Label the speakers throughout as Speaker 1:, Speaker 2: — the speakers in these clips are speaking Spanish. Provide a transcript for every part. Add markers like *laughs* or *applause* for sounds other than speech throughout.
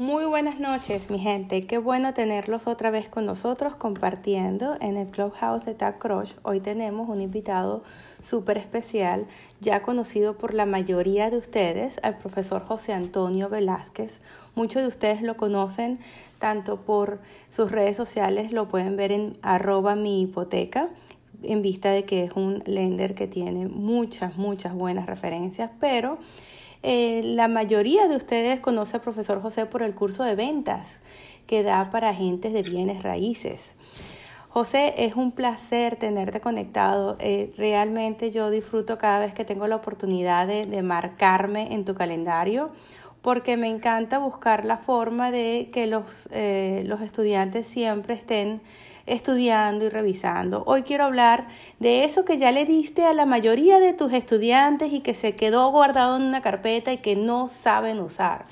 Speaker 1: Muy buenas noches, mi gente. Qué bueno tenerlos otra vez con nosotros compartiendo en el Clubhouse de Tag Crush. Hoy tenemos un invitado súper especial, ya conocido por la mayoría de ustedes, al profesor José Antonio Velázquez. Muchos de ustedes lo conocen tanto por sus redes sociales, lo pueden ver en arroba mi hipoteca en vista de que es un lender que tiene muchas, muchas buenas referencias, pero eh, la mayoría de ustedes conoce al profesor José por el curso de ventas que da para agentes de bienes raíces. José, es un placer tenerte conectado. Eh, realmente yo disfruto cada vez que tengo la oportunidad de, marcarme en tu calendario porque me encanta buscar la forma de que los, eh, los estudiantes siempre estén estudiando y revisando. Hoy quiero hablar de eso que ya le diste a la mayoría de tus estudiantes y que se quedó guardado en una carpeta y que no saben usar.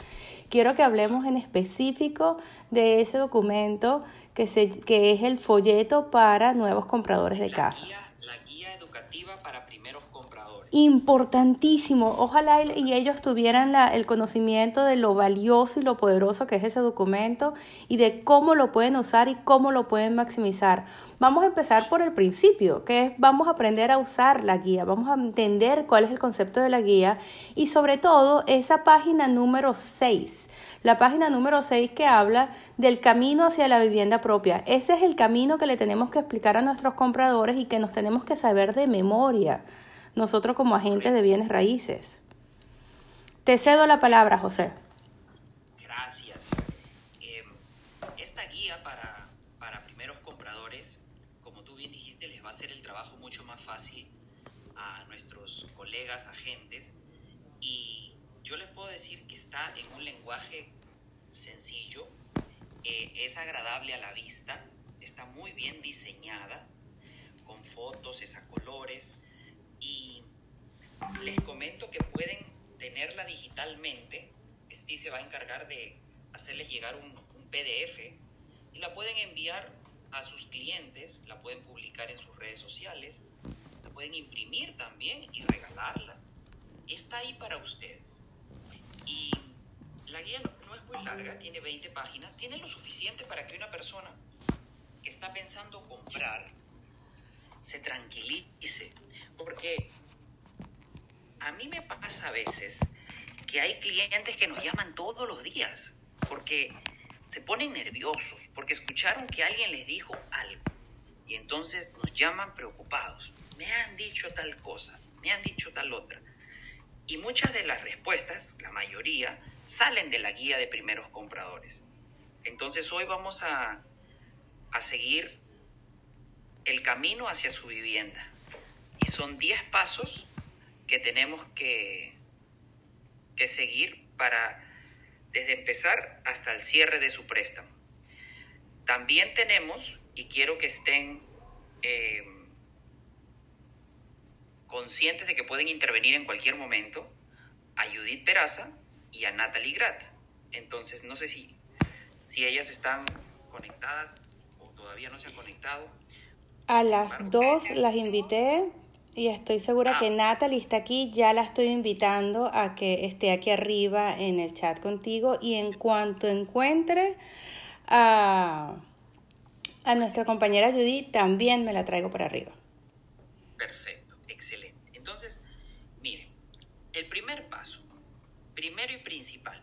Speaker 1: Quiero que hablemos en específico de ese documento que, se, que es el folleto para nuevos compradores de casa.
Speaker 2: la guía educativa para primeros
Speaker 1: Importantísimo. Ojalá y ellos tuvieran la, el conocimiento de lo valioso y lo poderoso que es ese documento y de cómo lo pueden usar y cómo lo pueden maximizar. Vamos a empezar por el principio, que es vamos a aprender a usar la guía, vamos a entender cuál es el concepto de la guía y sobre todo esa página número 6 la página número 6 que habla del camino hacia la vivienda propia. Ese es el camino que le tenemos que explicar a nuestros compradores y que nos tenemos que saber de memoria nosotros como agentes de bienes raíces. Te cedo la palabra, José.
Speaker 2: Gracias. Em, esta guía para, para primeros compradores, como tú bien dijiste, les va a hacer el trabajo mucho más fácil a nuestros colegas agentes y yo les puedo decir que está en un lenguaje sencillo, eh, es agradable a la vista, está muy bien diseñada, con fotos, es a colores, y les comento que pueden tenerla digitalmente. Steve se va a encargar de hacerles llegar un, PDF y la pueden enviar a sus clientes, la pueden publicar en sus redes sociales, la pueden imprimir también y regalarla. Está ahí para ustedes. Y la guía no, es muy larga, tiene 20 páginas, tiene lo suficiente para que una persona que está pensando comprar se tranquilice porque a mí me pasa a veces que hay clientes que nos llaman todos los días porque se ponen nerviosos, porque escucharon que alguien les dijo algo y entonces nos llaman preocupados. Me han dicho tal cosa, me han dicho tal otra. Y muchas de las respuestas, la mayoría, salen de la guía de primeros compradores. Entonces hoy vamos a, a seguir el camino hacia su vivienda son 10 pasos que tenemos que, que seguir para desde empezar hasta el cierre de su préstamo. También tenemos, y quiero que estén eh, conscientes de que pueden intervenir en cualquier momento, a Judith Peraza y a Natalie Grat. Entonces, no sé si, si ellas están conectadas o todavía no se han conectado.
Speaker 1: A las dos las invité, y estoy segura que ah. Natalie está aquí, ya la estoy invitando a que esté aquí arriba en el chat contigo y en cuanto encuentre a, a nuestra compañera Judy, también me la traigo para arriba.
Speaker 2: Perfecto, excelente. Entonces, miren, el primer paso, primero y principal,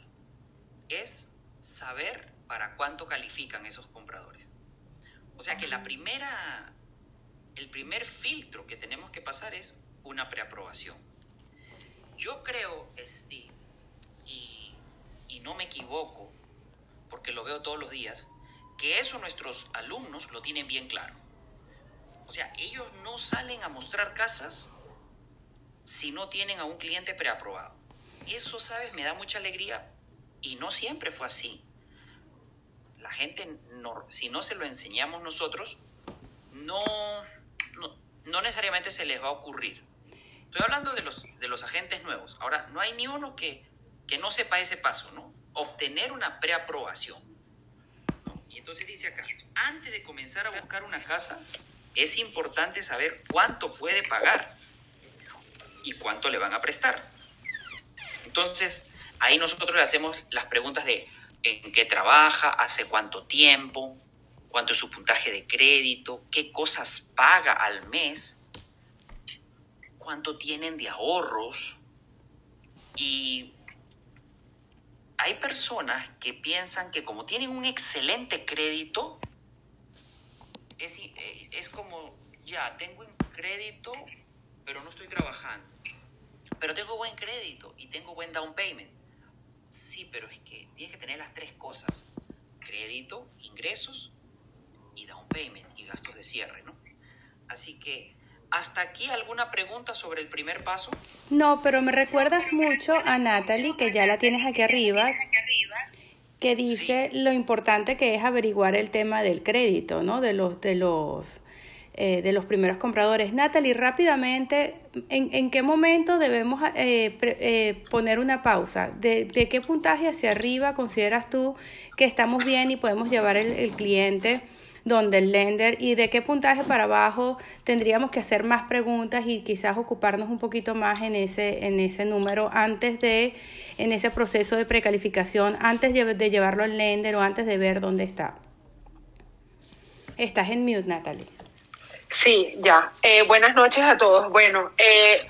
Speaker 2: es saber para cuánto califican esos compradores. O sea que la primera el primer filtro que tenemos que pasar es una preaprobación. Yo creo, Steve, y, no me equivoco, porque lo veo todos los días, que eso nuestros alumnos lo tienen bien claro. O sea, ellos no salen a mostrar casas si no tienen a un cliente preaprobado. Eso, ¿sabes? Me da mucha alegría y no siempre fue así. La gente, si no se lo enseñamos nosotros, no, no necesariamente se les va a ocurrir. Estoy hablando de los, de los agentes nuevos. Ahora, no hay ni uno que, que no sepa ese paso, ¿no? Obtener una preaprobación. Y entonces dice acá, antes de comenzar a buscar una casa, es importante saber cuánto puede pagar y cuánto le van a prestar. Entonces, ahí nosotros le hacemos las preguntas de, en qué trabaja, hace cuánto tiempo, cuánto es su puntaje de crédito, qué cosas paga al mes, cuánto tienen de ahorros. Y hay personas que piensan que como tienen un excelente crédito, es, eh, es como, ya, tengo un crédito, pero no estoy trabajando. Pero tengo buen crédito y tengo buen down payment. Sí, pero es que tienes que tener las tres cosas. Crédito, ingresos y down payment y gastos de cierre, ¿no? Así que, ¿hasta aquí alguna pregunta sobre el primer paso?
Speaker 1: No, pero me recuerdas mucho a Natalie, que ya la tienes aquí arriba, que dice lo importante que es averiguar el tema del crédito, ¿no? De los, de los, eh, de los primeros compradores. Natalie, rápidamente, ¿en, en qué momento debemos eh, eh, poner una pausa? ¿De, ¿De, qué puntaje hacia arriba consideras tú que estamos bien y podemos llevar el, el cliente? Donde el lender y de qué puntaje para abajo tendríamos que hacer más preguntas y quizás ocuparnos un poquito más en ese, en ese número antes de, en ese proceso de precalificación, antes de, llevarlo al lender o antes de ver dónde está. Estás en mute, Natalie.
Speaker 3: Sí, ya. Eh, buenas noches a todos. Bueno, eh,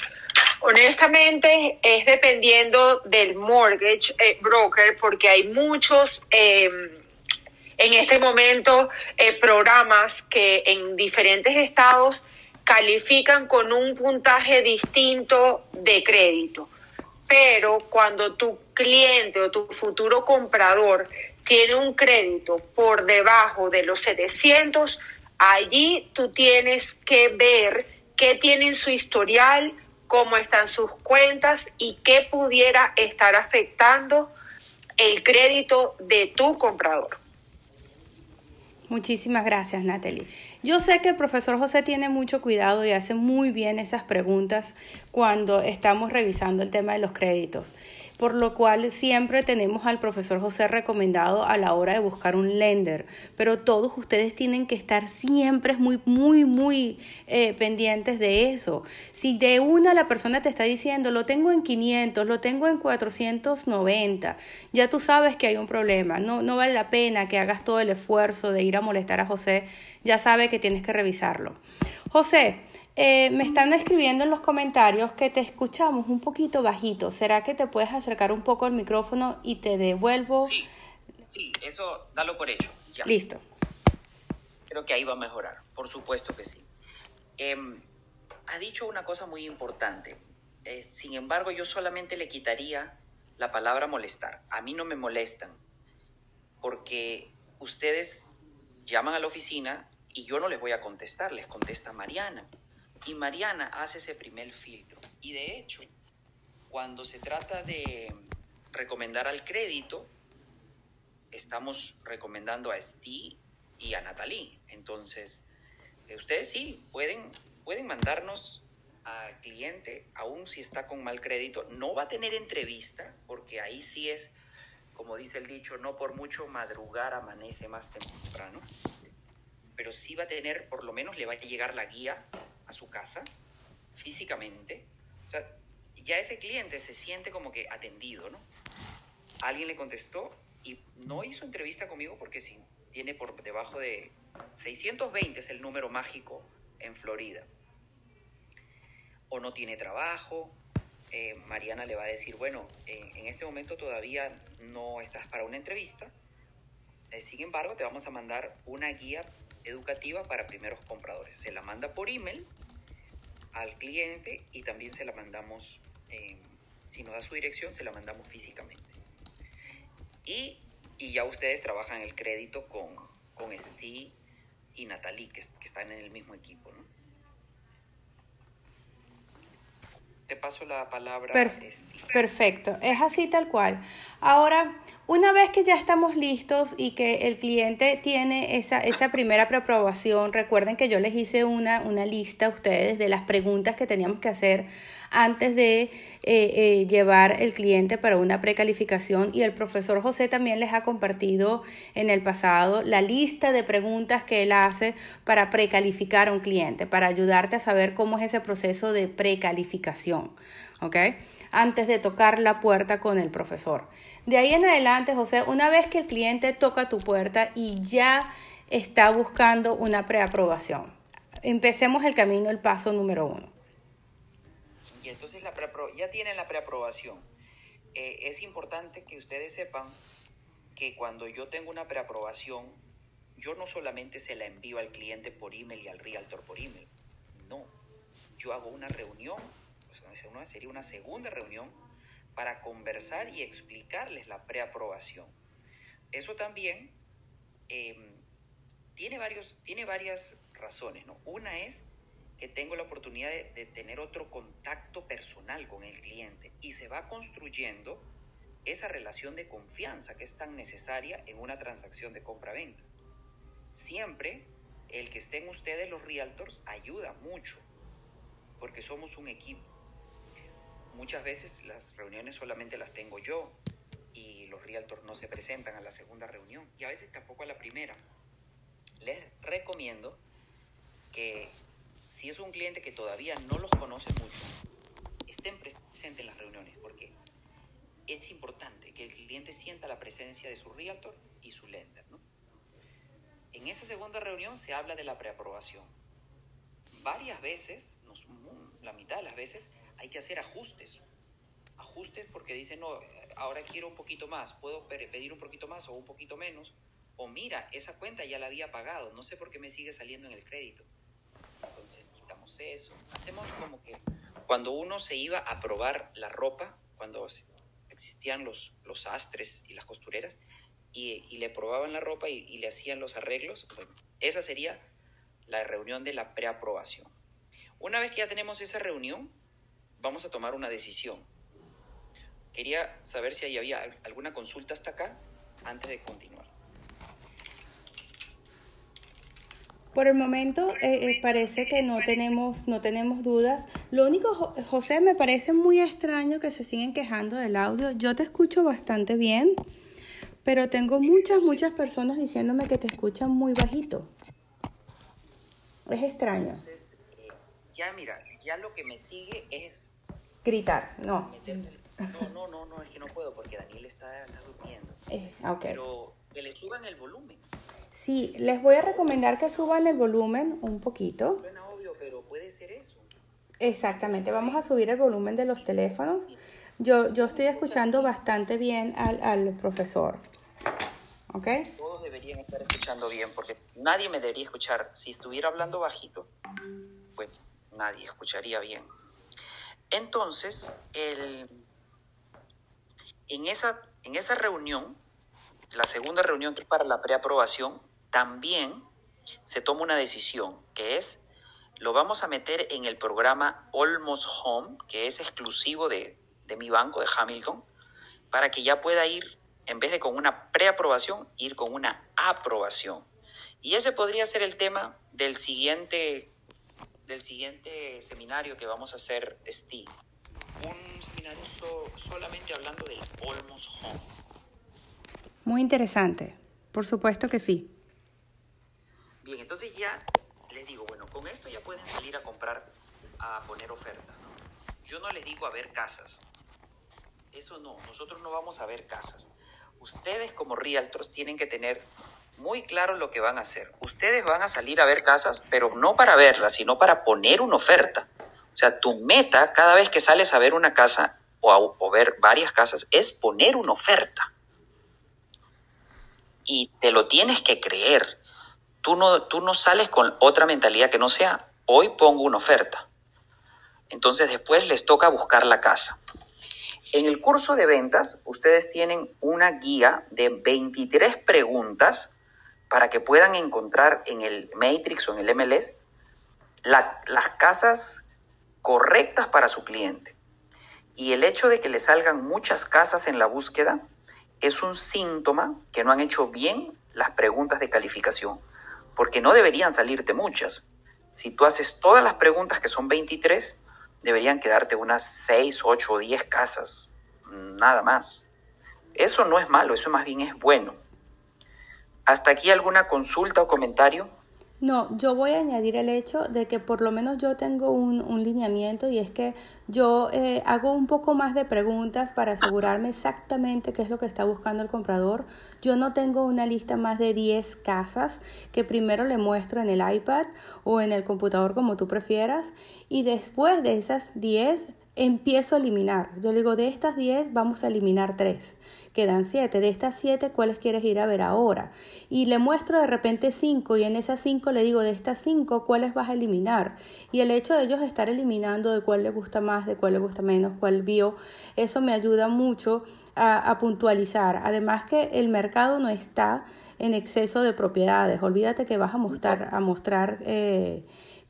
Speaker 3: honestamente es dependiendo del mortgage eh, broker porque hay muchos en este momento eh, programas que en diferentes estados califican con un puntaje distinto de crédito. Pero cuando tu cliente o tu futuro comprador tiene un crédito por debajo de los 700, allí tú tienes que ver qué tiene en su historial, cómo están sus cuentas y qué pudiera estar afectando el crédito de tu comprador.
Speaker 1: Muchísimas gracias, Natalie. Yo sé que el profesor José tiene mucho cuidado y hace muy bien esas preguntas cuando estamos revisando el tema de los créditos por lo cual siempre tenemos al profesor José recomendado a la hora de buscar un lender, pero todos ustedes tienen que estar siempre muy, muy, muy eh, pendientes de eso. Si de una la persona te está diciendo, lo tengo en 500, lo tengo en 490, ya tú sabes que hay un problema, no, no vale la pena que hagas todo el esfuerzo de ir a molestar a José, ya sabe que tienes que revisarlo. José, eh, me están escribiendo en los comentarios que te escuchamos un poquito bajito. ¿Será que te puedes acercar un poco al micrófono y te devuelvo?
Speaker 2: Sí, sí, eso dalo por hecho.
Speaker 1: Listo.
Speaker 2: Creo que ahí va a mejorar, por supuesto que sí. Em, ha dicho una cosa muy importante. Eh, sin embargo, yo solamente le quitaría la palabra molestar. A mí no me molestan, porque ustedes llaman a la oficina y yo no les voy a contestar, les contesta Mariana. Y Mariana hace ese primer filtro. Y de hecho, cuando se trata de recomendar al crédito, estamos recomendando a Steve y a Natalie. Entonces, eh, ustedes sí pueden, pueden mandarnos al cliente, aún si está con mal crédito. No va a tener entrevista, porque ahí sí es, como dice el dicho, no por mucho madrugar amanece más temprano. Pero sí va a tener, por lo menos le va a llegar la guía a su casa físicamente, o sea, ya ese cliente se siente como que atendido, ¿no? Alguien le contestó y no hizo entrevista conmigo porque si tiene por debajo de 620 es el número mágico en Florida. O no tiene trabajo. Eh, Mariana le va a decir, bueno, en este momento todavía no estás para una entrevista. Eh, sin embargo, te vamos a mandar una guía educativa para primeros compradores. Se la manda por email al cliente y también se la mandamos, eh, si nos da su dirección, se la mandamos físicamente. Y, y ya ustedes trabajan el crédito con, con Steve y Natalie, que, que están en el mismo equipo. ¿no? Te paso la palabra.
Speaker 1: perfecto, es así tal cual. Ahora, una vez que ya estamos listos y que el cliente tiene esa, esa primera preaprobación, recuerden que yo les hice una, una lista a ustedes de las preguntas que teníamos que hacer antes de eh, eh, llevar el cliente para una precalificación y el profesor José también les ha compartido en el pasado la lista de preguntas que él hace para precalificar a un cliente, para ayudarte a saber cómo es ese proceso de precalificación, ¿ok? Antes de tocar la puerta con el profesor. De ahí en adelante, José, una vez que el cliente toca tu puerta y ya está buscando una preaprobación, empecemos el camino, el paso número uno.
Speaker 2: Y entonces la ya tienen la preaprobación. Eh, es importante que ustedes sepan que cuando yo tengo una preaprobación, yo no solamente se la envío al cliente por email y al realtor por email. No, yo hago una reunión, sería una segunda reunión para conversar y explicarles la preaprobación. Eso también em, tiene, varios, tiene varias razones. ¿no? Una es que tengo la oportunidad de, tener otro contacto personal con el cliente y se va construyendo esa relación de confianza que es tan necesaria en una transacción de compra-venta. Siempre el que estén ustedes los realtors ayuda mucho porque somos un equipo muchas veces las reuniones solamente las tengo yo y los realtors no se presentan a la segunda reunión y a veces tampoco a la primera. Les recomiendo que si es un cliente que todavía no los conoce mucho, estén presentes en las reuniones porque es importante que el cliente sienta la presencia de su realtor y su lender. En esa segunda reunión se habla de la preaprobación. Varias veces, la mitad de las veces, hay que hacer ajustes. Ajustes porque dicen, no, ahora quiero un poquito más, puedo pedir un poquito más o un poquito menos. O mira, esa cuenta ya la había pagado, no sé por qué me sigue saliendo en el crédito. Hacemos como que cuando uno se iba a probar la ropa, cuando existían los, los astres y las costureras, y, le probaban la ropa y, y, le hacían los arreglos, esa sería la reunión de la preaprobación. Una vez que ya tenemos esa reunión, vamos a tomar una decisión. Quería saber si ahí había alguna consulta hasta acá antes de continuar.
Speaker 1: Por el momento eh, eh, parece que no tenemos, no tenemos dudas. Lo único, José, me parece muy extraño que se siguen quejando del audio. Yo te escucho bastante bien, pero tengo muchas, muchas personas diciéndome que te escuchan muy bajito. Es extraño.
Speaker 2: Entonces, eh, ya mira, ya lo que me sigue es
Speaker 1: gritar, no.
Speaker 2: No, no, no, no, es que no puedo porque Daniel está, durmiendo.
Speaker 1: Eh,
Speaker 2: Pero que le suban el volumen.
Speaker 1: Sí, les voy a recomendar que suban el volumen un poquito.
Speaker 2: Suena obvio, pero puede ser eso.
Speaker 1: Exactamente, vamos a subir el volumen de los teléfonos. Yo, yo estoy escuchando bastante bien al, al profesor. ¿Ok?
Speaker 2: Todos deberían estar escuchando bien porque nadie me debería escuchar. Si estuviera hablando bajito, pues nadie escucharía bien. Entonces, en, esa, en esa reunión, la segunda reunión que es para la preaprobación, también se toma una decisión, que es, lo vamos a meter en el programa Almost Home, que es exclusivo de, de mi banco, de Hamilton, para que ya pueda ir, en vez de con una preaprobación, ir con una aprobación. Y ese podría ser el tema del siguiente del siguiente seminario que vamos a hacer, Steve. Un seminario solamente hablando del Almost Home.
Speaker 1: Muy interesante, por supuesto que sí.
Speaker 2: Bien, entonces ya les digo, bueno, con esto ya pueden salir a comprar, a poner ofertas. Yo no les digo a ver casas. Eso no, nosotros no vamos a ver casas. Ustedes como realtors tienen que tener muy claro lo que van a hacer. Ustedes van a salir a ver casas, pero no para verlas, sino para poner una oferta. O sea, tu meta cada vez que sales a ver una casa o, a, ver varias casas es poner una oferta. Y te lo tienes que creer. Tú no, tú no sales con otra mentalidad que no sea, hoy pongo una oferta. Entonces después les toca buscar la casa. En el curso de ventas, ustedes tienen una guía de 23 preguntas para que puedan encontrar en el Matrix o en el MLS las casas correctas para su cliente. Y el hecho de que le salgan muchas casas en la búsqueda es un síntoma que no han hecho bien las preguntas de calificación, porque no deberían salirte muchas. Si tú haces todas las preguntas, que son 23, deberían quedarte unas 6, 8 o 10 casas, nada más. Eso no es malo, eso más bien es bueno. ¿Hasta aquí alguna consulta o comentario?
Speaker 1: No, yo voy a añadir el hecho de que por lo menos yo tengo un, un lineamiento y es que yo eh, hago un poco más de preguntas para asegurarme exactamente qué es lo que está buscando el comprador. Yo no tengo una lista más de 10 casas que primero le muestro en el iPad o en el computador como tú prefieras y después de esas 10 empiezo a eliminar. Yo le digo, de estas 10 vamos a eliminar 3. Quedan 7. De estas 7, ¿cuáles quieres ir a ver ahora? Y le muestro de repente 5 y en esas 5 le digo, de estas 5, ¿cuáles vas a eliminar? Y el hecho de ellos estar eliminando de cuál le gusta más, de cuál le gusta menos, cuál vio, eso me ayuda mucho a, puntualizar. Además que el mercado no está en exceso de propiedades. Olvídate que vas a mostrar, a mostrar eh,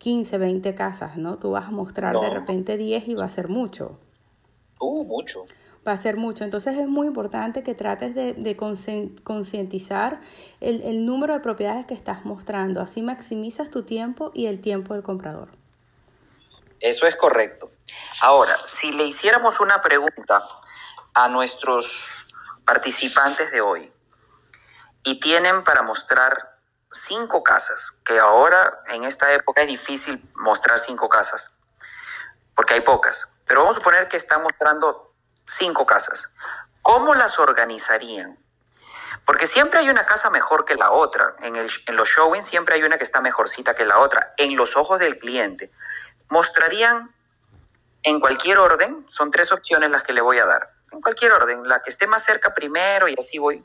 Speaker 1: 15, 20 casas, ¿no? Tú vas a mostrar de repente 10 y va a ser mucho.
Speaker 2: Uh, mucho.
Speaker 1: Va a ser mucho. Entonces es muy importante que trates de, concientizar el, el número de propiedades que estás mostrando. Así maximizas tu tiempo y el tiempo del comprador.
Speaker 2: Eso es correcto. Ahora, si le hiciéramos una pregunta a nuestros participantes de hoy y tienen para mostrar cinco casas, que ahora en esta época es difícil mostrar cinco casas, porque hay pocas, pero vamos a suponer que están mostrando cinco casas. ¿Cómo las organizarían? Porque siempre hay una casa mejor que la otra. En, el, en los showings siempre hay una que está mejorcita que la otra. En los ojos del cliente. Mostrarían en cualquier orden, son tres opciones las que le voy a dar. En cualquier orden, la que esté más cerca primero y así voy,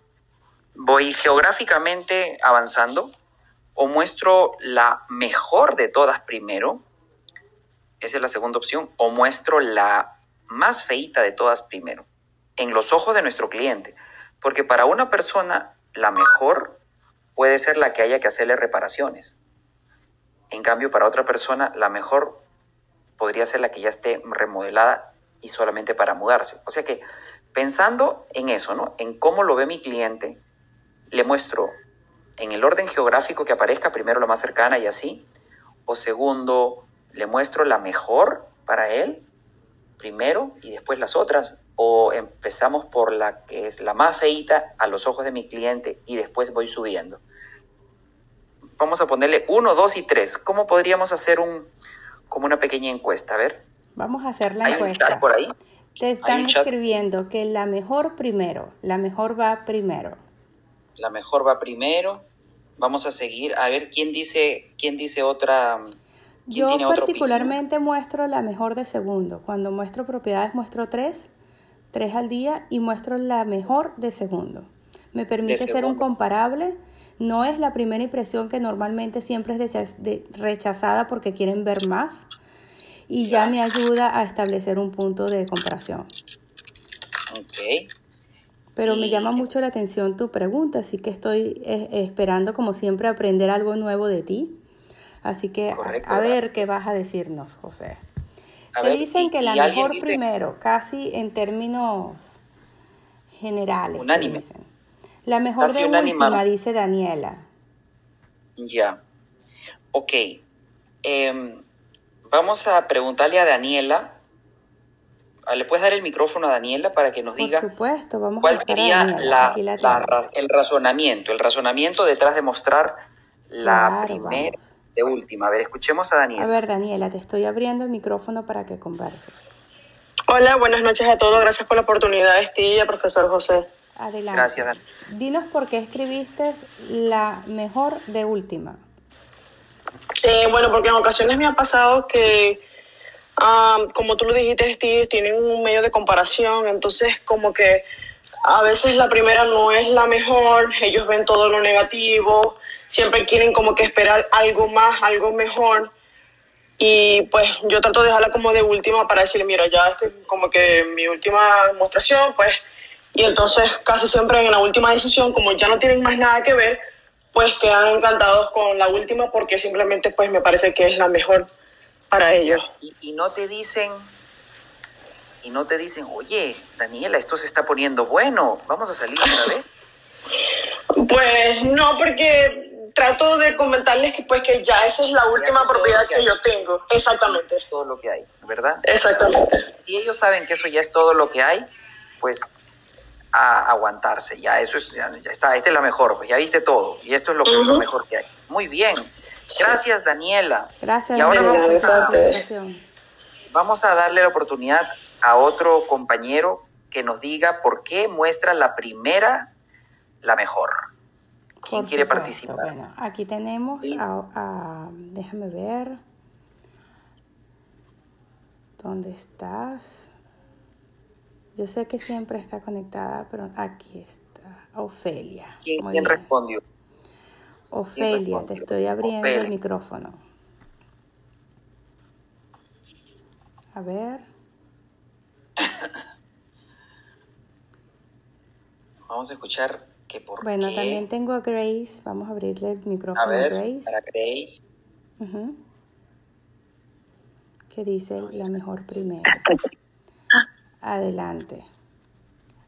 Speaker 2: voy geográficamente avanzando o muestro la mejor de todas primero, esa es la segunda opción, o muestro la más feita de todas primero, en los ojos de nuestro cliente, porque para una persona la mejor puede ser la que haya que hacerle reparaciones. En cambio, para otra persona la mejor podría ser la que ya esté remodelada y solamente para mudarse. O sea que pensando en eso, ¿no? En cómo lo ve mi cliente, le muestro en el orden geográfico que aparezca, primero la más cercana y así, o segundo, le muestro la mejor para él, primero y después las otras, o empezamos por la que es la más feita a los ojos de mi cliente y después voy subiendo. Vamos a ponerle uno, dos y tres. ¿Cómo podríamos hacer un como una pequeña encuesta? A ver.
Speaker 1: Vamos a hacer la encuesta.
Speaker 2: por ahí?
Speaker 1: Te están escribiendo que la mejor primero, la mejor va primero.
Speaker 2: La mejor va primero. Vamos a seguir a ver quién dice quién dice otra.
Speaker 1: Yo particularmente muestro la mejor de segundo. Cuando muestro propiedades muestro tres, tres al día y muestro la mejor de segundo. Me permite ser un comparable. No es la primera impresión que normalmente siempre es rechazada porque quieren ver más y ya me ayuda a establecer un punto de comparación.
Speaker 2: Ok.
Speaker 1: Pero me llama mucho la atención tu pregunta, así que estoy eh, esperando como siempre aprender algo nuevo de ti. Así que a, ver qué vas a decirnos, José. Te dicen que la mejor primero, casi en términos generales.
Speaker 2: Unánime.
Speaker 1: La mejor de última, dice Daniela.
Speaker 2: Ya. Ok. Em, vamos a preguntarle a Daniela ¿Le puedes dar el micrófono a Daniela para que nos diga
Speaker 1: supuesto, vamos
Speaker 2: cuál sería la, el razonamiento, el razonamiento detrás de mostrar la primera de última? A ver, escuchemos a Daniela.
Speaker 1: A ver, Daniela, te estoy abriendo el micrófono para que converses.
Speaker 4: Hola, buenas noches a todos. Gracias por la oportunidad, Estilla, profesor José.
Speaker 1: Adelante.
Speaker 2: Gracias, Daniela.
Speaker 1: Dinos por qué escribiste la mejor de última.
Speaker 4: Eh, bueno, porque en ocasiones me ha pasado que como tú lo dijiste, Steve, tienen un medio de comparación, entonces como que a veces la primera no es la mejor, ellos ven todo lo negativo, siempre quieren como que esperar algo más, algo mejor. Y pues yo trato de dejarla como de última para decirle, mira, ya este como que mi última demostración, pues, y entonces casi siempre en la última decisión, como ya no tienen más nada que ver, pues quedan encantados con la última porque simplemente pues me parece que es la mejor para ellos.
Speaker 2: Y, no te dicen, y no te dicen, oye, Daniela, esto se está poniendo bueno, vamos a salir otra vez.
Speaker 4: Pues no, porque trato de comentarles que pues que ya esa es la última propiedad que, yo tengo. Exactamente.
Speaker 2: todo lo que hay, ¿verdad?
Speaker 4: Exactamente.
Speaker 2: Si ellos saben que eso ya es todo lo que hay, pues a aguantarse, ya eso es, ya, está, esta es la mejor, pues ya viste todo, y esto es lo, que, lo mejor que hay. Muy bien, Gracias, Daniela.
Speaker 1: Gracias,
Speaker 2: Y ahora
Speaker 1: Daniela,
Speaker 4: vamos a-.
Speaker 2: Vamos a darle la oportunidad a otro compañero que nos diga por qué muestra la primera la mejor. ¿Quién
Speaker 1: Por
Speaker 2: quiere
Speaker 1: supuesto.
Speaker 2: participar?
Speaker 1: Bueno, aquí tenemos
Speaker 2: Sí.
Speaker 1: a, a- déjame ver. ¿Dónde estás? Yo sé que siempre está conectada, pero aquí está. Ofelia.
Speaker 2: ¿Quién, respondió?
Speaker 1: Ofelia, te estoy abriendo
Speaker 2: Ofelia.
Speaker 1: el micrófono. A ver. *coughs*
Speaker 2: Vamos a escuchar que por
Speaker 1: Bueno,
Speaker 2: qué.
Speaker 1: también tengo a Grace. Vamos a abrirle el micrófono
Speaker 2: A
Speaker 1: a, Grace.
Speaker 2: para Grace.
Speaker 1: Ujú. Que dice la mejor primera. Adelante.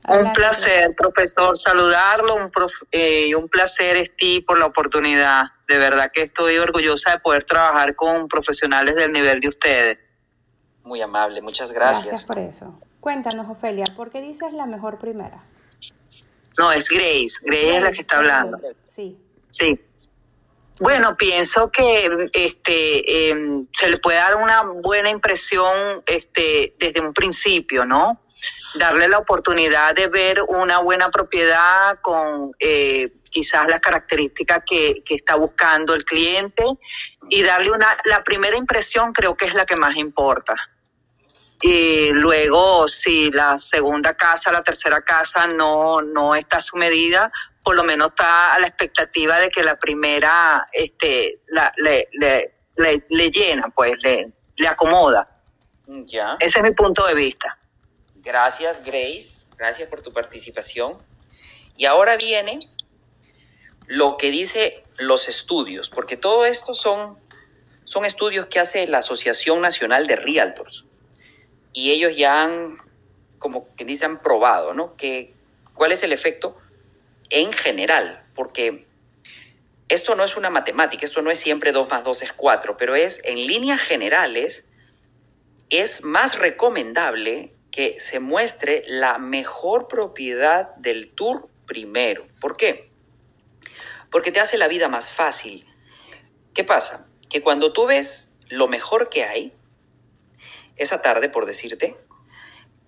Speaker 5: Un placer, profesor, saludarlo. Un, prof- eh, un placer, Steve, por la oportunidad. De verdad que estoy orgullosa de poder trabajar con profesionales del nivel de ustedes.
Speaker 2: Muy amable, muchas
Speaker 1: Gracias.
Speaker 2: gracias.
Speaker 1: por eso. Cuéntanos, Ofelia, ¿por qué dices la mejor primera?
Speaker 5: No, es Grace. Grace es la que está hablando.
Speaker 1: Sí.
Speaker 5: Sí. Bueno, pienso que este eh, se le puede dar una buena impresión este desde un principio, ¿no? Darle la oportunidad de ver una buena propiedad con eh, quizás las características que, que está buscando el cliente y darle una la primera impresión creo que es la que más importa. Y luego, si la segunda casa, la tercera casa no, no está a su medida, por lo menos está a la expectativa de que la primera este, la, le, le, le, le llena, pues le, le acomoda.
Speaker 2: Ya.
Speaker 5: Ese es mi punto de vista.
Speaker 2: Gracias, Grace. Gracias por tu participación. Y ahora viene lo que dice los estudios, porque todo esto son, son estudios que hace la Asociación Nacional de Realtors. Y ellos ya han, como que dicen, probado, ¿no? Que, ¿Cuál es el efecto en general? Porque esto no es una matemática, esto no es siempre 2 más 2 es 4, pero es en líneas generales, es más recomendable que se muestre la mejor propiedad del tour primero. ¿Por qué? Porque te hace la vida más fácil. ¿Qué pasa? Que cuando tú ves lo mejor que hay, esa tarde, por decirte,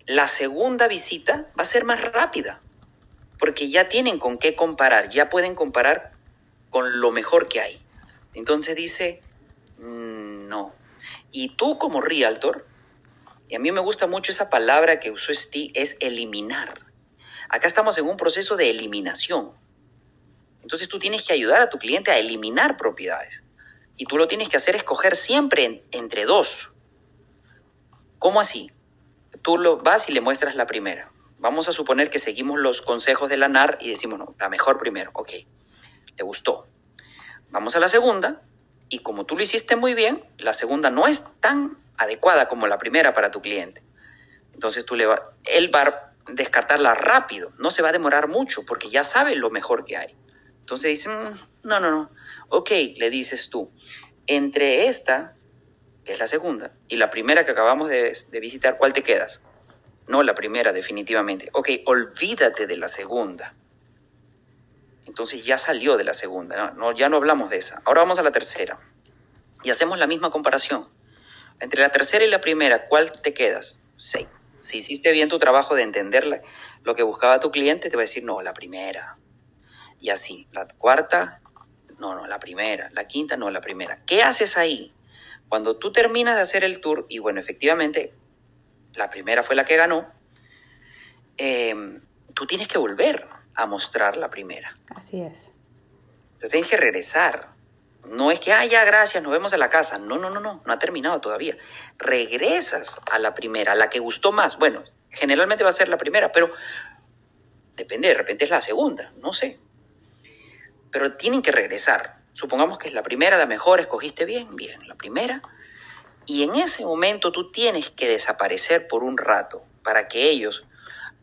Speaker 2: la segunda visita va a ser más rápida, porque ya tienen con qué comparar, ya pueden comparar con lo mejor que hay. Entonces dice, mm, no. Y tú como realtor, y a mí me gusta mucho esa palabra que usó Steve, es eliminar. Acá estamos en un proceso de eliminación. Entonces tú tienes que ayudar a tu cliente a eliminar propiedades. Y tú lo tienes que hacer escoger siempre en- entre dos. ¿Cómo así? Tú lo vas y le muestras la primera. Vamos a suponer que seguimos los consejos de la NAR y decimos, no, la mejor primero. Ok, le gustó. Vamos a la segunda y como tú lo hiciste muy bien, la segunda no es tan adecuada como la primera para tu cliente. Entonces tú le va, él va a descartarla rápido, no se va a demorar mucho porque ya sabe lo mejor que hay. Entonces dice, "Mm, no, no, no. Ok, le dices tú, entre esta, que es la segunda, y la primera que acabamos de, visitar, ¿cuál te quedas? No, la primera, definitivamente. Ok, olvídate de la segunda. Entonces ya salió de la segunda, no, ya no hablamos de esa. Ahora vamos a la tercera. Y hacemos la misma comparación. Entre la tercera y la primera, ¿cuál te quedas? Sí. Si hiciste bien tu trabajo de entender lo que buscaba tu cliente, te va a decir, no, la primera. Y así, la cuarta, no, no, la primera. La quinta, no, la primera. ¿Qué haces ahí? Cuando tú terminas de hacer el tour, y bueno, efectivamente, la primera fue la que ganó, eh, tú tienes que volver a mostrar la primera.
Speaker 1: Así es.
Speaker 2: Entonces tienes que regresar. No es que, ah, ya, gracias, nos vemos en la casa. No, no, no, no, no ha terminado todavía. Regresas a la primera, la que gustó más. Bueno, generalmente va a ser la primera, pero depende, de repente es la segunda, no sé. Pero tienen que regresar. Supongamos que es la primera, la mejor, escogiste bien, bien, la primera. Y en ese momento tú tienes que desaparecer por un rato para que ellos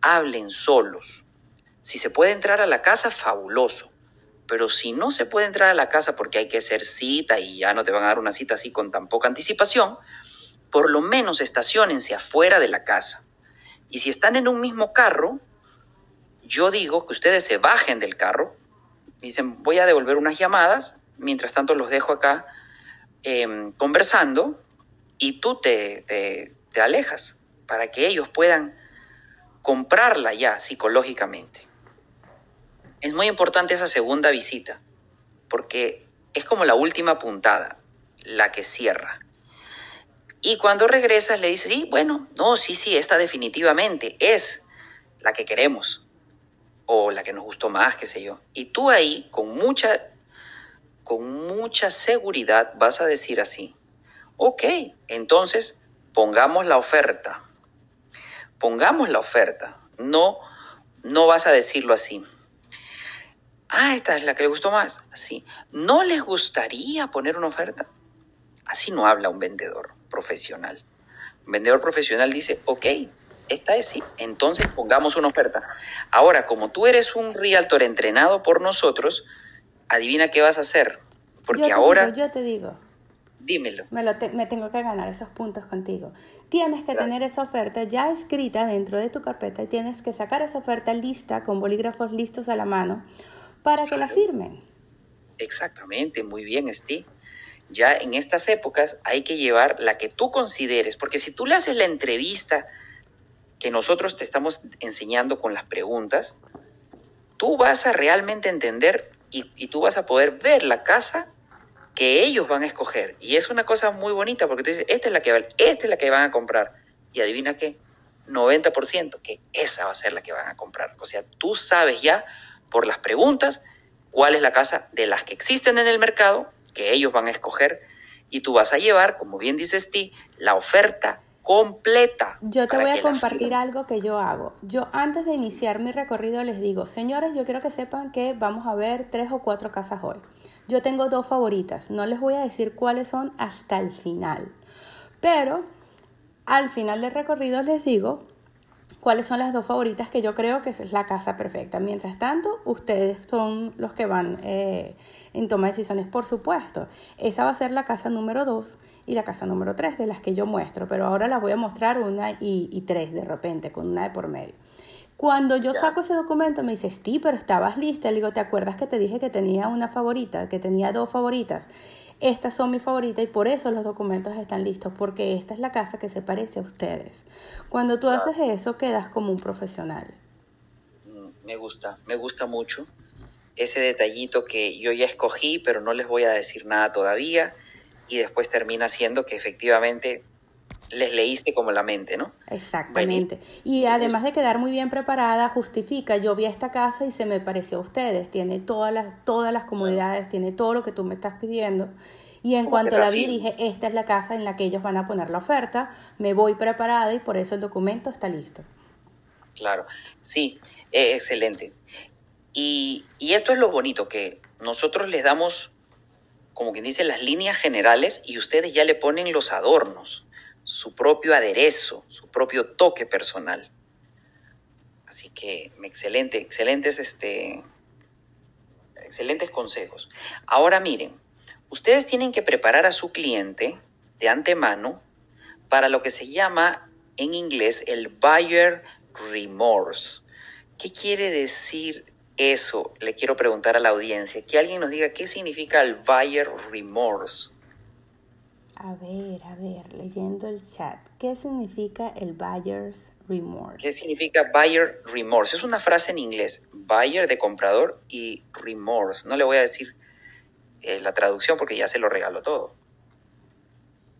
Speaker 2: hablen solos. Si se puede entrar a la casa, fabuloso. Pero si no se puede entrar a la casa porque hay que hacer cita y ya no te van a dar una cita así con tan poca anticipación, por lo menos estacionense afuera de la casa. Y si están en un mismo carro, yo digo que ustedes se bajen del carro, dicen voy a devolver unas llamadas, mientras tanto los dejo acá em, conversando y tú te, te, te alejas para que ellos puedan comprarla ya psicológicamente. Es muy importante esa segunda visita, porque es como la última puntada, la que cierra. Y cuando regresas le dices, sí, bueno, no, sí, sí, esta definitivamente es la que queremos o la que nos gustó más, qué sé yo. Y tú ahí, con mucha, con mucha seguridad, vas a decir así, ok, entonces pongamos la oferta, pongamos la oferta, no, no vas a decirlo así. Ah, esta es la que le gustó más. Sí. ¿No les gustaría poner una oferta? Así no habla un vendedor profesional. Un vendedor profesional dice, ok, esta es sí, entonces pongamos una oferta. Ahora, como tú eres un realtor entrenado por nosotros, adivina qué vas a hacer. Porque ahora...
Speaker 1: yo te digo.
Speaker 2: Dímelo.
Speaker 1: Me, lo me tengo que ganar esos puntos contigo. Tienes que tener esa oferta ya escrita dentro de tu carpeta y tienes que sacar esa oferta lista con bolígrafos listos a la mano para que la firmen.
Speaker 2: Exactamente, muy bien, Steve ya en estas épocas hay que llevar la que tú consideres, porque si tú le haces la entrevista que nosotros te estamos enseñando con las preguntas, tú vas a realmente entender y, tú vas a poder ver la casa que ellos van a escoger. Y es una cosa muy bonita porque tú dices, esta es la que, esta es la que van a comprar. Y adivina qué, 90% que esa va a ser la que van a comprar. O sea, tú sabes ya por las preguntas cuál es la casa de las que existen en el mercado que ellos van a escoger y tú vas a llevar, como bien dices ti, la oferta completa.
Speaker 1: Yo te voy a compartir algo que yo hago. Yo antes de iniciar mi recorrido les digo, señores, yo quiero que sepan que vamos a ver tres o cuatro casas hoy. Yo tengo dos favoritas, no les voy a decir cuáles son hasta el final, pero al final del recorrido les digo cuáles son las dos favoritas que yo creo que es la casa perfecta. Mientras tanto, ustedes son los que van eh, en toma de decisiones, por supuesto. Esa va a ser la casa número dos y la casa número tres de las que yo muestro, pero ahora las voy a mostrar una y, tres de repente, con una de por medio. Cuando yo saco ese documento me dice, sí, pero estabas lista. Le digo, ¿te acuerdas que te dije que tenía una favorita, que tenía dos favoritas? Estas son mis favoritas y por eso los documentos están listos, porque esta es la casa que se parece a ustedes. Cuando tú haces eso, quedas como un profesional.
Speaker 2: Mm, me gusta, me gusta mucho ese detallito que yo ya escogí, pero no les voy a decir nada todavía, y después termina siendo que efectivamente les leíste como la mente, ¿no?
Speaker 1: Exactamente. Y además de quedar muy bien preparada, justifica, yo vi esta casa y se me pareció a ustedes, tiene todas las, todas las comodidades, tiene todo lo que tú me estás pidiendo. Y en cuanto la vi, dije, esta es la casa en la que ellos van a poner la oferta, me voy preparada y por eso el documento está listo.
Speaker 2: Claro, sí, eh, excelente. Y, y esto es lo bonito, que nosotros les damos, como quien dice, las líneas generales y ustedes ya le ponen los adornos su propio aderezo, su propio toque personal. Así que excelente, excelentes, este, excelentes consejos. Ahora miren, ustedes tienen que preparar a su cliente de antemano para lo que se llama en inglés el buyer remorse. ¿Qué quiere decir eso? Le quiero preguntar a la audiencia. Que alguien nos diga qué significa el buyer remorse.
Speaker 1: A ver, a ver, leyendo el chat, ¿qué significa el buyer's remorse?
Speaker 2: ¿Qué significa buyer remorse? Es una frase en inglés, buyer de comprador y remorse. No le voy a decir eh, la traducción porque ya se lo regalo todo.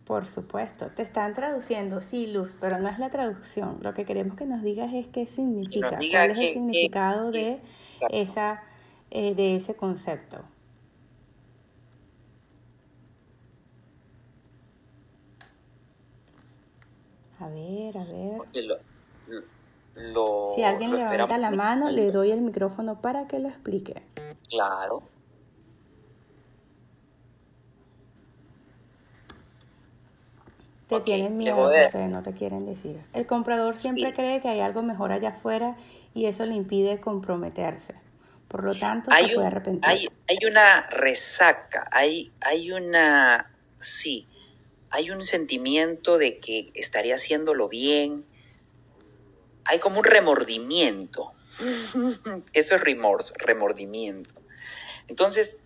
Speaker 1: Por supuesto, te están traduciendo, sí, Luz, pero no es la traducción. Lo que queremos que nos digas es qué significa, cuál es el significado de, esa, eh, de ese concepto. A ver, a ver. si alguien levanta la mano, le doy el micrófono para que lo explique.
Speaker 2: Claro.
Speaker 1: Te tienen miedo, no te quieren decir. El comprador siempre cree que hay algo mejor allá afuera y eso le impide comprometerse. Por lo tanto, se puede arrepentir.
Speaker 2: Hay, hay una resaca, hay, hay una, sí, hay un sentimiento de que estaría haciéndolo bien, hay como un remordimiento. *laughs* Eso es remorse, remordimiento. Entonces,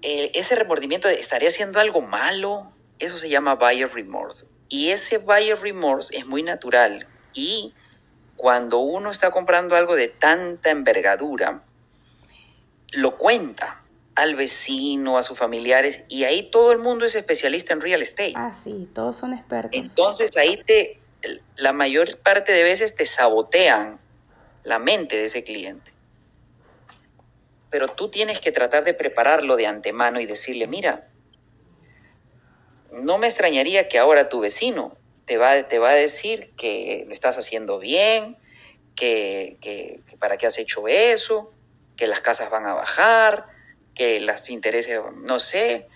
Speaker 2: eh, ese remordimiento de estaría haciendo algo malo, eso se llama buyer remorse. Y ese buyer remorse es muy natural. Y cuando uno está comprando algo de tanta envergadura, lo cuenta al vecino, a sus familiares, y ahí todo el mundo es especialista en real estate.
Speaker 1: Ah, sí, todos son expertos.
Speaker 2: Entonces ahí te, la mayor parte de veces te sabotean la mente de ese cliente. Pero tú tienes que tratar de prepararlo de antemano y decirle, mira, no me extrañaría que ahora tu vecino te va, te va a decir que lo estás haciendo bien, que, que, que para qué has hecho eso, que las casas van a bajar, que los intereses, no sé.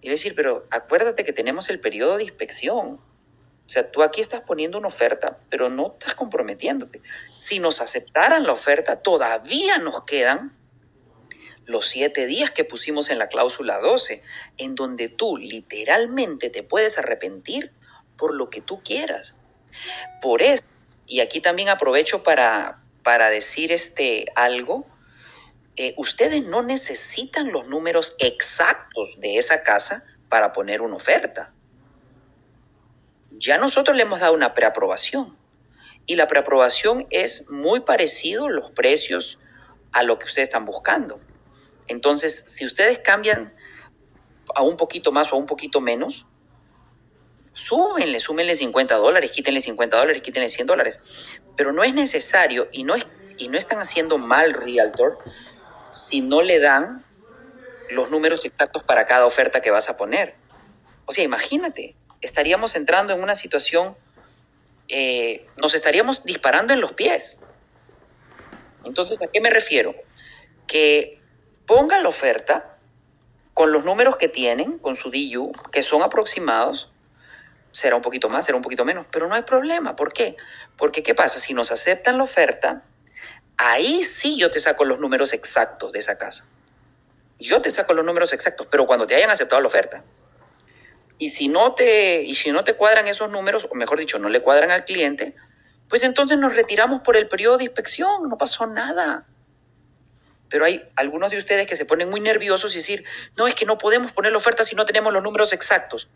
Speaker 2: Y decir, pero acuérdate que tenemos el periodo de inspección. O sea, tú aquí estás poniendo una oferta, pero no estás comprometiéndote. Si nos aceptaran la oferta, todavía nos quedan los siete días que pusimos en la cláusula 12, en donde tú literalmente te puedes arrepentir por lo que tú quieras. Por eso, y aquí también aprovecho para, para decir este algo, eh, ustedes no necesitan los números exactos de esa casa para poner una oferta ya nosotros le hemos dado una preaprobación y la preaprobación es muy parecido los precios a lo que ustedes están buscando. Entonces, si ustedes cambian a un poquito más o a un poquito menos, súmenle, súmenle 50 dólares, quítenle 50 dólares, quítenle 100 dólares. Pero no es necesario y no, es, y no están haciendo mal Realtor si no le dan los números exactos para cada oferta que vas a poner. O sea, imagínate, estaríamos entrando en una situación, eh, nos estaríamos disparando en los pies. Entonces, ¿a qué me refiero? Que pongan la oferta con los números que tienen, con su DU, que son aproximados, será un poquito más, será un poquito menos, pero no hay problema. ¿Por qué? Porque, ¿qué pasa? Si nos aceptan la oferta, ahí sí yo te saco los números exactos de esa casa. Yo te saco los números exactos, pero cuando te hayan aceptado la oferta. Y si no te, y si no te cuadran esos números, o mejor dicho, no le cuadran al cliente, pues entonces nos retiramos por el periodo de inspección, no pasó nada. Pero hay algunos de ustedes que se ponen muy nerviosos y decir, no, es que no podemos poner la oferta si no tenemos los números exactos.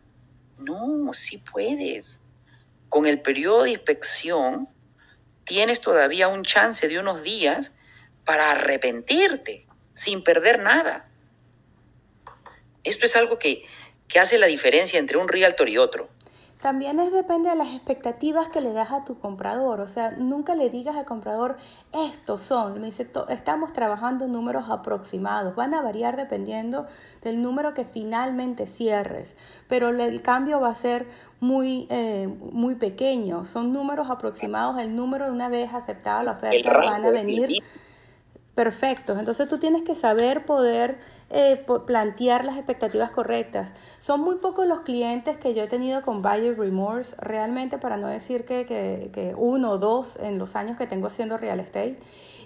Speaker 2: No, sí puedes. Con el periodo de inspección tienes todavía un chance de unos días para arrepentirte sin perder nada. Esto es algo que ¿Qué hace la diferencia entre un realtor y otro?
Speaker 1: También es depende de las expectativas que le das a tu comprador. O sea, nunca le digas al comprador, estos son. Me dice, estamos trabajando números aproximados. Van a variar dependiendo del número que finalmente cierres. Pero el cambio va a ser muy, eh, muy pequeño. Son números aproximados. El número una vez aceptada la oferta van a venir perfectos. Entonces tú tienes que saber poder eh, plantear las expectativas correctas. Son muy pocos los clientes que yo he tenido con buyer remorse, realmente para no decir que, que, uno o dos en los años que tengo haciendo real estate.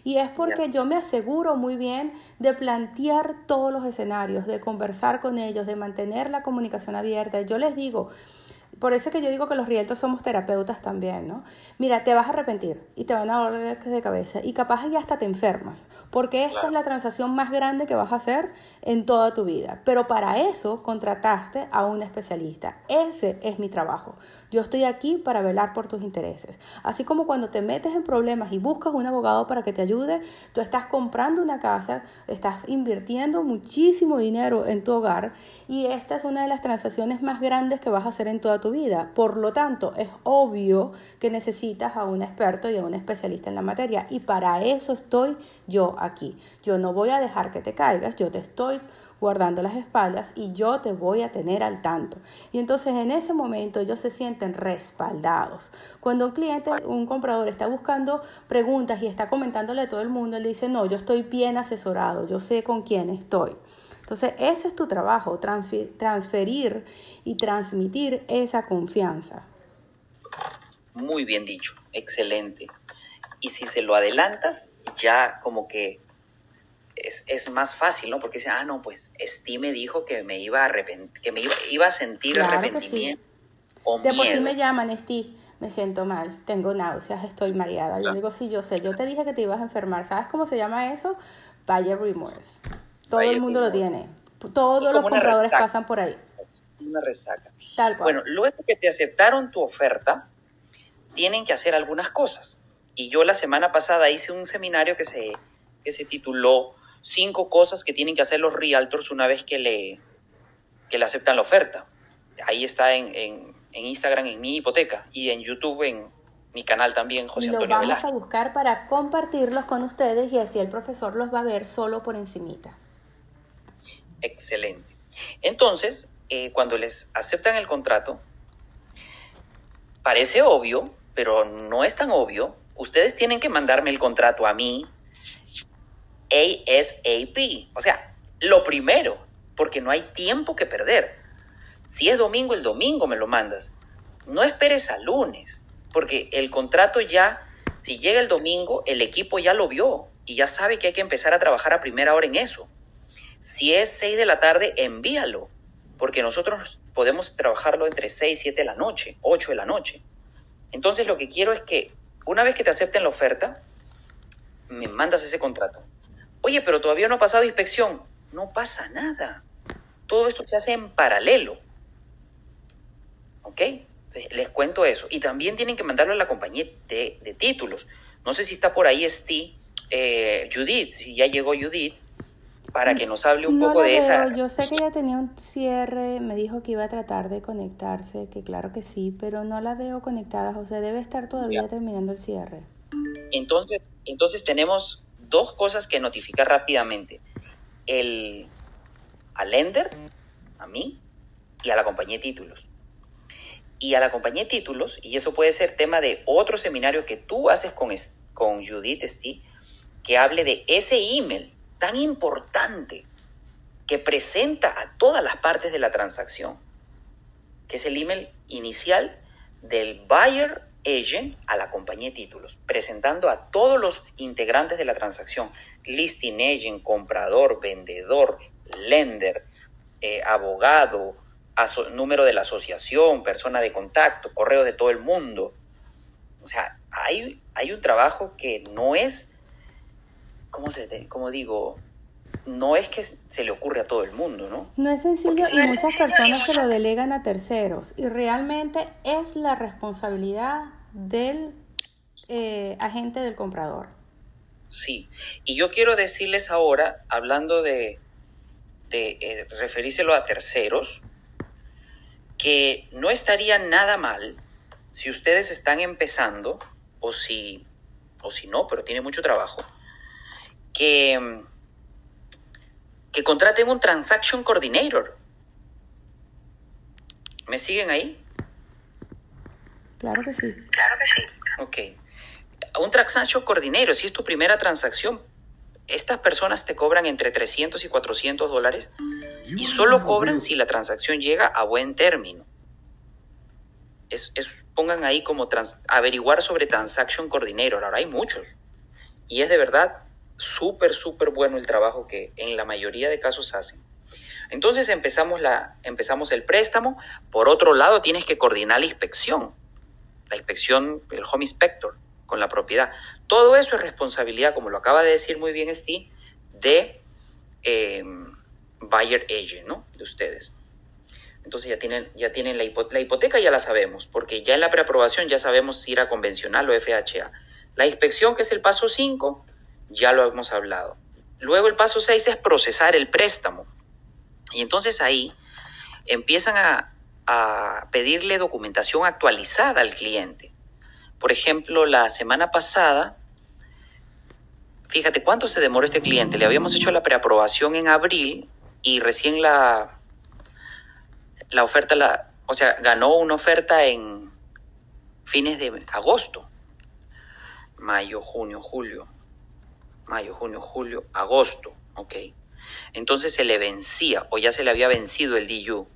Speaker 1: Y es porque yo me aseguro muy bien de plantear todos los escenarios, de conversar con ellos, de mantener la comunicación abierta. Yo les digo, por eso es que yo digo que los rieltos somos terapeutas también, ¿no? Mira, te vas a arrepentir y te van a dolor de cabeza y capaz ya hasta te enfermas, porque esta es la transacción más grande que vas a hacer en toda tu vida. Pero para eso contrataste a un especialista. Ese es mi trabajo. Yo estoy aquí para velar por tus intereses. Así como cuando te metes en problemas y buscas un abogado para que te ayude, tú estás comprando una casa, estás invirtiendo muchísimo dinero en tu hogar y esta es una de las transacciones más grandes que vas a hacer en toda tu vida. Por lo tanto, es obvio que necesitas a un experto y a un especialista en la materia. Y para eso estoy yo aquí. Yo no voy a dejar que te caigas, yo te estoy guardando las espaldas y yo te voy a tener al tanto. Y entonces en ese momento ellos se sienten respaldados. Cuando un cliente, un comprador está buscando preguntas y está comentándole a todo el mundo, él dice, no, yo estoy bien asesorado, yo sé con quién estoy. Entonces, ese es tu trabajo, transferir y transmitir esa confianza.
Speaker 2: Muy bien dicho, excelente. Y si se lo adelantas, ya como que es, más fácil, ¿no? Porque dice, ah, no, pues Steve me dijo que me iba a arrepentir, que me iba, a sentir arrepentimiento. O
Speaker 1: de por sí me llaman, Steve, me siento mal, tengo náuseas, estoy mareada. Yo digo, sí, yo sé, yo te dije que te ibas a enfermar. ¿Sabes cómo se llama eso? Valle remorse. Todo el mundo lo tiene. todos los compradores pasan por ahí.
Speaker 2: Una resaca. Tal cual. Bueno, luego que te aceptaron tu oferta, tienen que hacer algunas cosas. Y yo la semana pasada hice un seminario que se, que se tituló Cinco cosas que tienen que hacer los realtors una vez que le, que le aceptan la oferta. Ahí está en, en, Instagram, en mi hipoteca, y en YouTube, en mi canal también, José Antonio
Speaker 1: Lo vamos a buscar para compartirlos con ustedes y así el profesor los va a ver solo por encimita.
Speaker 2: Excelente. Entonces, eh, cuando les aceptan el contrato, parece obvio, pero no es tan obvio. Ustedes tienen que mandarme el contrato a mí ASAP. O sea, lo primero, porque no hay tiempo que perder. Si es domingo, el domingo me lo mandas. No esperes al lunes, porque el contrato ya, si llega el domingo, el equipo ya lo vio y ya sabe que hay que empezar a trabajar a primera hora en eso. Si es 6 de la tarde, envíalo, porque nosotros podemos trabajarlo entre 6 y 7 de la noche, 8 de la noche. Entonces lo que quiero es que una vez que te acepten la oferta, me mandas ese contrato. Oye, pero todavía no ha pasado inspección. No pasa nada. Todo esto se hace en paralelo. ¿Ok? les cuento eso. Y también tienen que mandarlo a la compañía de, títulos. No sé si está por ahí Steve, eh, Judith, si ya llegó Judith, para que nos hable un poco de esa.
Speaker 1: Yo sé que ella tenía un cierre, me dijo que iba a tratar de conectarse, que claro que sí, pero no la veo conectada, José, debe estar todavía terminando el cierre.
Speaker 2: Entonces, entonces tenemos dos cosas que notificar rápidamente. El, al lender, a mí, y a la compañía de títulos. Y a la compañía de títulos, y eso puede ser tema de otro seminario que tú haces con, con Judith Steve, que hable de ese email tan importante que presenta a todas las partes de la transacción, que es el email inicial del buyer agent a la compañía de títulos, presentando a todos los integrantes de la transacción, listing agent, comprador, vendedor, lender, eh, abogado, número de la asociación, persona de contacto, correo de todo el mundo. O sea, hay, hay un trabajo que no es ¿cómo, se, cómo digo? No es que se le ocurre a todo el mundo, ¿no?
Speaker 1: No es sencillo y muchas personas se lo delegan a terceros y realmente es la responsabilidad del eh, agente del comprador.
Speaker 2: Sí, y yo quiero decirles ahora, hablando de, de eh, referírselo a terceros, que no estaría nada mal si ustedes están empezando o si, o si no, pero tiene mucho trabajo, que, que contraten un Transaction Coordinator. ¿Me siguen ahí?
Speaker 1: Claro que sí.
Speaker 2: Claro que sí. Ok. Un Transaction Coordinator, si es tu primera transacción, estas personas te cobran entre 300 y 400 dólares y solo cobran si la transacción llega a buen término. Es, pongan ahí como averiguar sobre Transaction Coordinator. Ahora hay muchos. Y es de verdad súper, súper bueno el trabajo que en la mayoría de casos hacen. Entonces empezamos, la, empezamos el préstamo. Por otro lado, tienes que coordinar la inspección. La inspección, el home inspector con la propiedad. Todo eso es responsabilidad, como lo acaba de decir muy bien Steve, de em, buyer agent, ¿no? De ustedes. Entonces ya tienen, ya tienen la, hipoteca, la hipoteca, ya la sabemos, porque ya en la preaprobación ya sabemos si era convencional o FHA. La inspección, que es el paso 5, ya lo hemos hablado. Luego el paso 6 es procesar el préstamo. Y entonces ahí empiezan a, pedirle documentación actualizada al cliente. Por ejemplo, la semana pasada, fíjate cuánto se demoró este cliente. Le habíamos hecho la preaprobación en abril y recién la, la oferta, la, o sea, ganó una oferta en fines de agosto, mayo, junio, julio, mayo, junio, julio, agosto, ¿ok? Entonces se le vencía o ya se le había vencido el DU.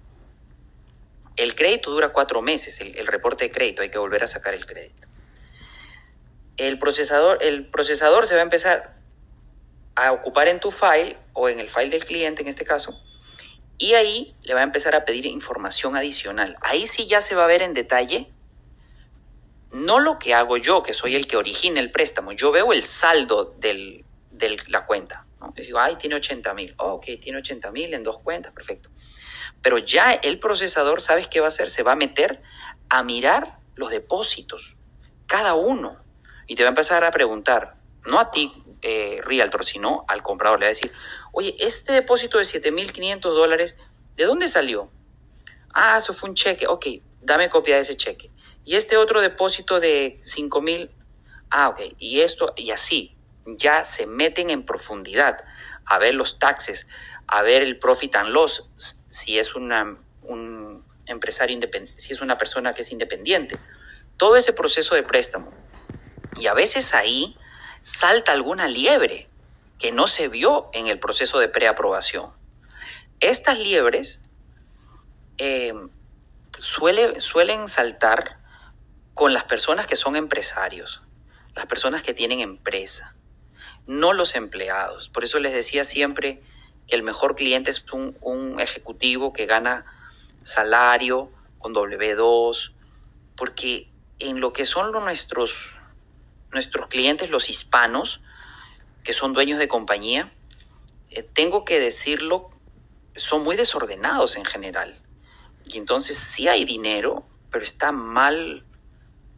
Speaker 2: El crédito dura cuatro meses, el, reporte de crédito, hay que volver a sacar el crédito. El procesador, el procesador se va a empezar a ocupar en tu file o en el file del cliente en este caso, y ahí le va a empezar a pedir información adicional. Ahí sí ya se va a ver en detalle no lo que hago yo, que soy el que origina el préstamo, yo veo el saldo de la cuenta. Y digo, ay, tiene 80 mil. ok, tiene 80 mil en dos cuentas, perfecto. Pero ya el procesador, ¿sabes qué va a hacer? Se va a meter a mirar los depósitos, cada uno. Y te va a empezar a preguntar, no a ti, eh, Realtor, sino al comprador. Le va a decir, oye, este depósito de 7.500 dólares, ¿de dónde salió? Ah, eso fue un cheque. Ok, dame copia de ese cheque. Y este otro depósito de 5.000, ah, ok. Y esto, y así, ya se meten en profundidad a ver los taxes, a ver el profit and loss, si es una, un empresario independiente, si es una persona que es independiente. Todo ese proceso de préstamo. Y a veces ahí salta alguna liebre que no se vio en el proceso de preaprobación. Estas liebres eh, suelen saltar con las personas que son empresarios, las personas que tienen empresa, no los empleados. Por eso les decía siempre que el mejor cliente es un, ejecutivo que gana salario con W2, porque en lo que son nuestros, nuestros clientes, los hispanos, que son dueños de compañía, eh, tengo que decirlo, son muy desordenados en general. Y entonces sí hay dinero, pero está mal,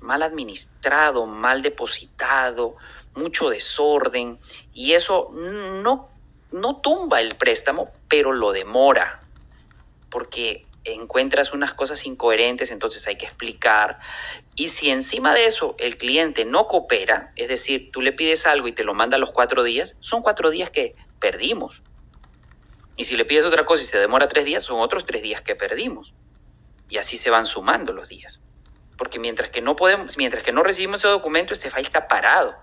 Speaker 2: mal administrado, mal depositado, mucho desorden, y eso no no tumba el préstamo, pero lo demora, porque encuentras unas cosas incoherentes, entonces hay que explicar. Y si encima de eso el cliente no coopera, es decir, tú le pides algo y te lo manda a los cuatro días, son cuatro días que perdimos. Y si le pides otra cosa y se demora tres días, son otros tres días que perdimos. Y así se van sumando los días. Porque mientras que no podemos, mientras que no recibimos ese documento, este file está parado.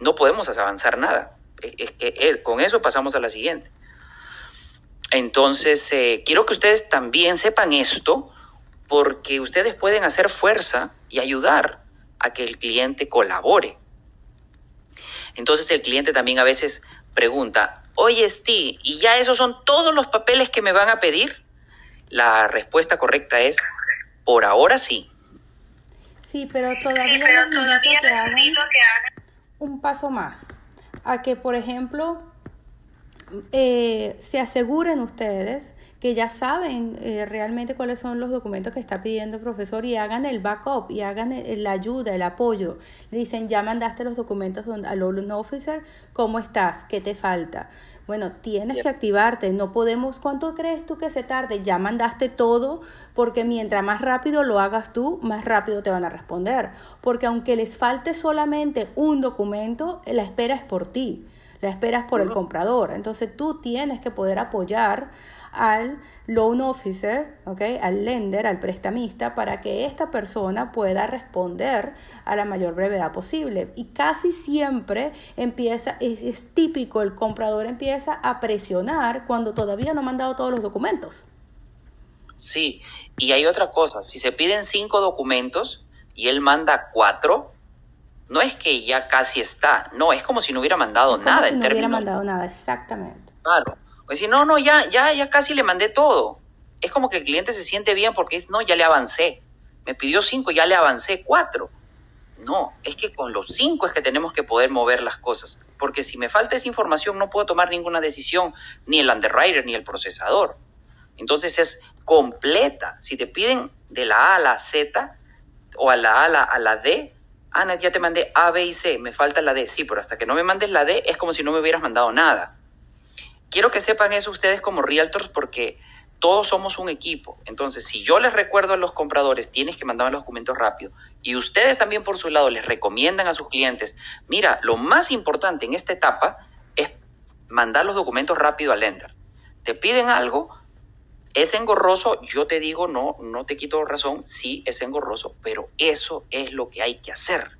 Speaker 2: No podemos avanzar nada es que eh, con eso pasamos a la siguiente. Entonces, eh, quiero que ustedes también sepan esto, porque ustedes pueden hacer fuerza y ayudar a que el cliente colabore. Entonces el cliente también a veces pregunta, oye Steve, ¿y ya esos son todos los papeles que me van a pedir? La respuesta correcta es, por ahora sí.
Speaker 1: Sí, pero todavía, sí, pero todavía que hagan un paso más a que, por ejemplo, eh, se aseguren ustedes que ya saben eh, realmente cuáles son los documentos que está pidiendo el profesor y hagan el backup y hagan la ayuda, el apoyo. Le dicen, ya mandaste los documentos al loan officer, ¿cómo estás? ¿Qué te falta? Bueno, tienes que activarte, no podemos, ¿cuánto crees tú que se tarde? Ya mandaste todo, porque mientras más rápido lo hagas tú, más rápido te van a responder. Porque aunque les falte solamente un documento, la espera es por ti la esperas por el comprador. Entonces tú tienes que poder apoyar al loan officer, ¿okay? al lender, al prestamista, para que esta persona pueda responder a la mayor brevedad posible. Y casi siempre empieza, es, típico, el comprador empieza a presionar cuando todavía no ha mandado todos los documentos.
Speaker 2: Sí, y hay otra cosa, si se piden cinco documentos y él manda cuatro, no es que ya casi está, no, es como si no hubiera mandado nada.
Speaker 1: Si no hubiera mandado nada, exactamente.
Speaker 2: Claro. O decir, no, no, ya, ya, ya casi le mandé todo. Es como que el cliente se siente bien porque es, no, ya le avancé. Me pidió cinco, ya le avancé cuatro. No, es que con los cinco es que tenemos que poder mover las cosas. Porque si me falta esa información no puedo tomar ninguna decisión, ni el underwriter ni el procesador. Entonces es completa. Si te piden de la A a la Z o a la A a la, a la D, Ana, ya te mandé A, B y C, me falta la D. Sí, pero hasta que no me mandes la D es como si no me hubieras mandado nada. Quiero que sepan eso ustedes como realtors porque todos somos un equipo. Entonces, si yo les recuerdo a los compradores, tienes que mandarme los documentos rápido, y ustedes también por su lado les recomiendan a sus clientes, mira, lo más importante en esta etapa es mandar los documentos rápido al lender. Te piden algo, ¿Es engorroso? Yo te digo, no, no te quito razón, sí es engorroso, pero eso es lo que hay que hacer.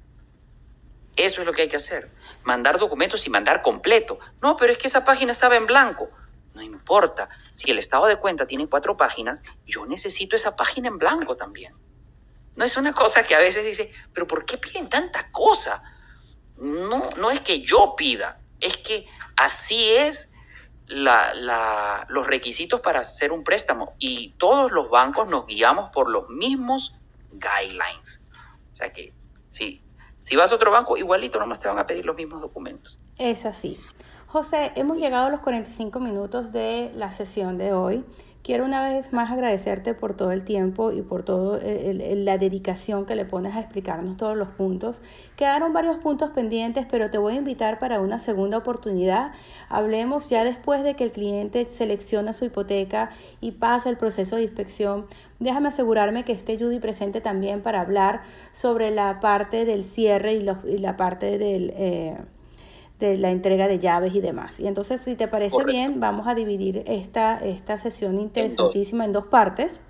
Speaker 2: Eso es lo que hay que hacer. Mandar documentos y mandar completo. No, pero es que esa página estaba en blanco. No importa. Si el estado de cuenta tiene cuatro páginas, yo necesito esa página en blanco también. No es una cosa que a veces dice, pero ¿por qué piden tanta cosa? No, no es que yo pida, es que así es la, los requisitos para hacer un préstamo y todos los bancos nos guiamos por los mismos guidelines. O sea que si, si vas a otro banco, igualito nomás te van a pedir los mismos documentos.
Speaker 1: Es así. José, hemos llegado a los 45 minutos de la sesión de hoy. Quiero una vez más agradecerte por todo el tiempo y por toda la dedicación que le pones a explicarnos todos los puntos. Quedaron varios puntos pendientes, pero te voy a invitar para una segunda oportunidad. Hablemos ya después de que el cliente selecciona su hipoteca y pasa el proceso de inspección. Déjame asegurarme que esté Judy presente también para hablar sobre la parte del cierre y, la parte del... Eh, de la entrega de llaves y demás. Y entonces, si te parece bien, vamos a dividir esta, esta sesión interesantísima en dos, partes.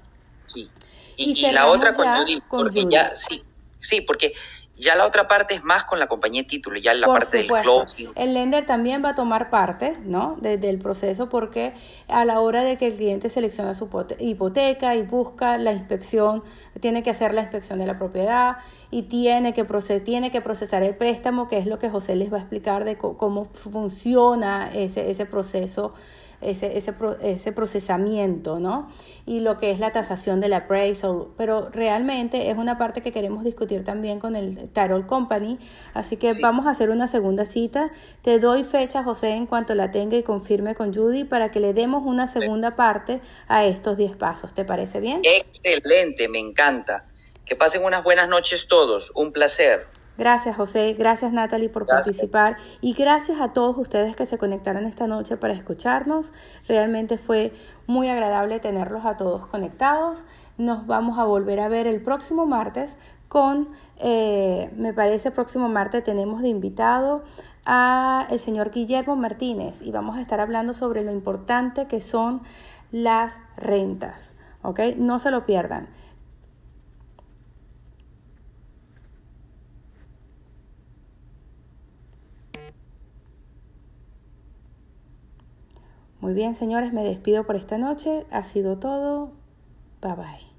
Speaker 2: Sí. Y, la otra con Judy, porque ya, sí, sí, porque ya la otra parte es más con la compañía de título, ya la parte del closing.
Speaker 1: El lender también va a tomar parte, ¿no? Desde el proceso porque a la hora de que el cliente selecciona su hipoteca y busca la inspección, tiene que hacer la inspección de la propiedad y tiene que, tiene que procesar el préstamo, que es lo que José les va a explicar de cómo funciona ese, ese proceso ese, ese, ese procesamiento, ¿no? Y lo que es la tasación del appraisal, pero realmente es una parte que queremos discutir también con el Tarot Company, así que vamos a hacer una segunda cita. Te doy fecha, José, en cuanto la tenga y confirme con Judy para que le demos una segunda parte a estos 10 pasos. ¿Te parece bien?
Speaker 2: Excelente, me encanta. Que pasen unas buenas noches todos. Un placer.
Speaker 1: Gracias José, gracias Natalie por participar y gracias a todos ustedes que se conectaron esta noche para escucharnos. Realmente fue muy agradable tenerlos a todos conectados. Nos vamos a volver a ver el próximo martes con, eh, me parece, próximo martes tenemos de invitado a el señor Guillermo Martínez y vamos a estar hablando sobre lo importante que son las rentas. ¿Ok? No se lo pierdan. Muy bien, señores, me despido por esta noche. Ha sido todo. Bye bye.